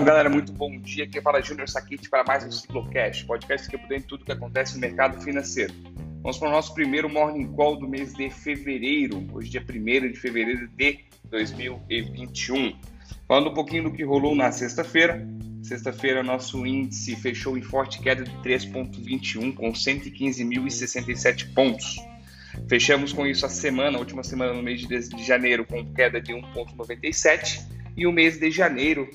Salve galera, muito bom dia. Aqui fala Júnior Saquete para mais um Ciclocast, podcast que é por dentro de tudo que acontece no mercado financeiro. Vamos para o nosso primeiro Morning Call do mês de fevereiro, hoje dia 1 de fevereiro de 2021. Falando um pouquinho do que rolou na sexta-feira. Sexta-feira, nosso índice fechou em forte queda de 3,21, com 115.067 pontos. Fechamos com isso a semana, a última semana no mês de janeiro, com queda de 1,97 e o mês de janeiro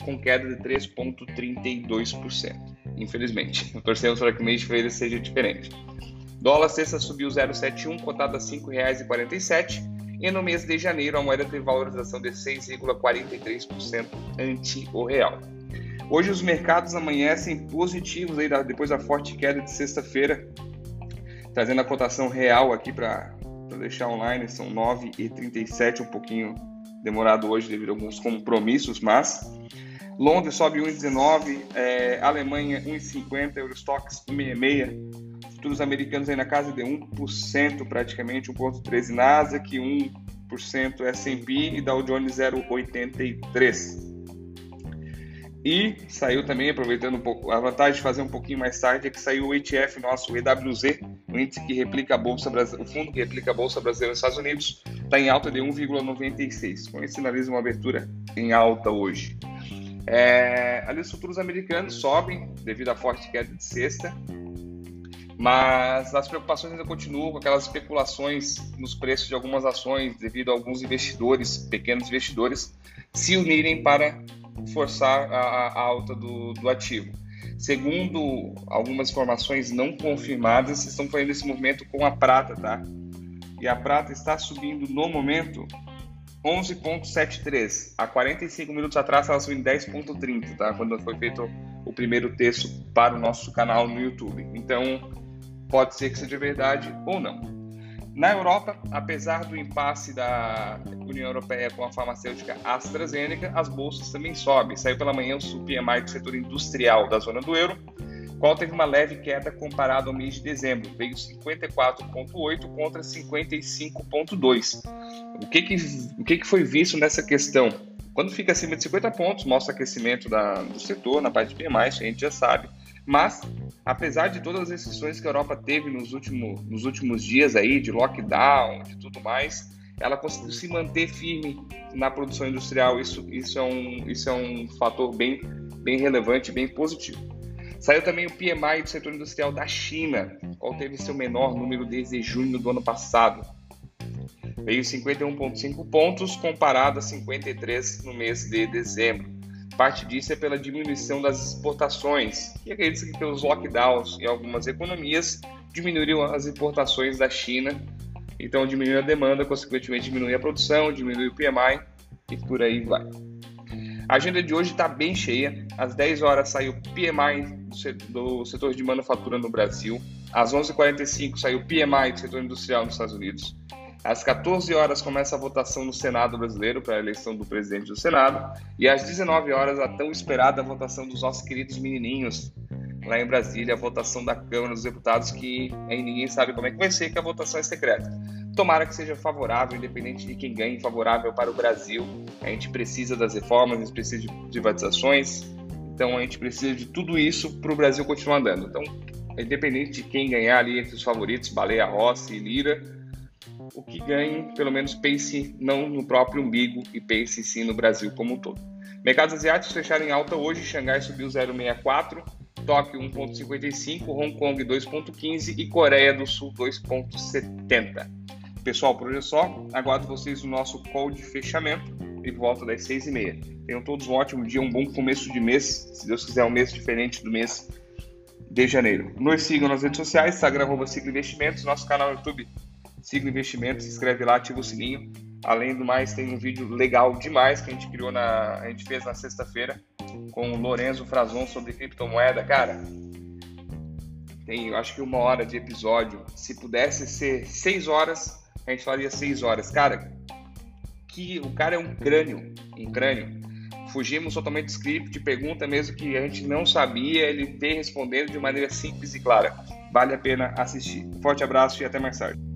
com queda de 3,32%. Infelizmente, torcemos para que o mês de fevereiro seja diferente. Dólar sexta subiu 0,71, cotado a R$ 5,47 e no mês de janeiro a moeda teve valorização de 6,43% ante o real. Hoje os mercados amanhecem positivos aí depois da forte queda de sexta-feira, trazendo a cotação real aqui para deixar online, são 9,37, um pouquinho demorado hoje devido a alguns compromissos, mas Londres sobe 1,19, é, Alemanha 1,50, Eurostox 1,66, futuros americanos aí na casa de 1% praticamente, 1,13 Nasdaq, 1% S&P e Dow Jones 0,83. E saiu também, aproveitando um pouco, a vantagem de fazer um pouquinho mais tarde é que saiu o ETF nosso, o EWZ, o índice que replica a Bolsa o fundo que replica a Bolsa Brasileira nos Estados Unidos, está em alta de 1,96. Com isso, sinaliza uma abertura em alta hoje. É, ali os futuros americanos sobem devido à forte queda de sexta, mas as preocupações ainda continuam com aquelas especulações nos preços de algumas ações devido a alguns investidores, pequenos investidores, se unirem para forçar a, a alta do, do ativo. Segundo algumas informações não confirmadas, estão fazendo esse movimento com a prata, tá? E a prata está subindo no momento 11.73. Há 45 minutos atrás ela subiu em 10.30, tá? Quando foi feito o primeiro texto para o nosso canal no YouTube. Então, pode ser que seja verdade ou não. Na Europa, apesar do impasse da União Europeia com a farmacêutica AstraZeneca, as bolsas também sobem. Saiu pela manhã o PMI do setor industrial da zona do euro, qual teve uma leve queda comparado ao mês de dezembro, veio 54,8 contra 55,2. O, que, que, o que, que foi visto nessa questão? Quando fica acima de 50 pontos, mostra aquecimento da, do setor, na parte de PMI, a gente já sabe. Mas, apesar de todas as restrições que a Europa teve nos últimos, nos últimos dias aí, de lockdown, de tudo mais, ela conseguiu se manter firme na produção industrial. Isso, isso, é, um, isso é um fator bem, bem relevante, bem positivo. Saiu também o PMI do setor industrial da China, qual teve seu menor número desde junho do ano passado. Veio 51,5 pontos, comparado a 53 no mês de dezembro. Parte disso é pela diminuição das exportações, e acredita que pelos lockdowns em algumas economias diminuíram as importações da China, então diminuiu a demanda, consequentemente diminui a produção, diminui o PMI e por aí vai. A agenda de hoje está bem cheia. Às 10 horas saiu o PMI do setor de manufatura no Brasil. Às 11h45 saiu o PMI do setor industrial nos Estados Unidos. Às 14 horas começa a votação no Senado brasileiro para a eleição do presidente do Senado. E às 19 horas a tão esperada votação dos nossos queridos menininhos lá em Brasília, a votação da Câmara dos Deputados, que aí ninguém sabe como é que vai ser, que a votação é secreta. Tomara que seja favorável, independente de quem ganhe, favorável para o Brasil. A gente precisa das reformas, a gente precisa de privatizações, então a gente precisa de tudo isso para o Brasil continuar andando. Então, independente de quem ganhar ali entre os favoritos, Baleia Rossi e Lira, o que ganhe, pelo menos pense não no próprio umbigo e pense sim no Brasil como um todo. Mercados asiáticos fecharam em alta hoje, Xangai subiu 0,64, Tóquio 1,55, Hong Kong 2,15 e Coreia do Sul 2,70. Pessoal, por hoje é só. Aguardo vocês no nosso call de fechamento e volta das seis e meia. Tenham todos um ótimo dia, um bom começo de mês. Se Deus quiser, um mês diferente do mês de janeiro. Nos sigam nas redes sociais, Instagram, arroba Investimentos, nosso canal no YouTube, Sigla Investimentos, se inscreve lá, ativa o sininho. Além do mais, tem um vídeo legal demais que a gente criou na. A gente fez na sexta-feira com o Lorenzo Frazon sobre criptomoeda. Cara, tem acho que uma hora de episódio. Se pudesse ser seis horas, a gente faria seis horas. Cara, que o cara é um crânio, um crânio. Fugimos totalmente do script, pergunta mesmo que a gente não sabia, ele vem respondendo de maneira simples e clara. Vale a pena assistir. Forte abraço e até mais tarde.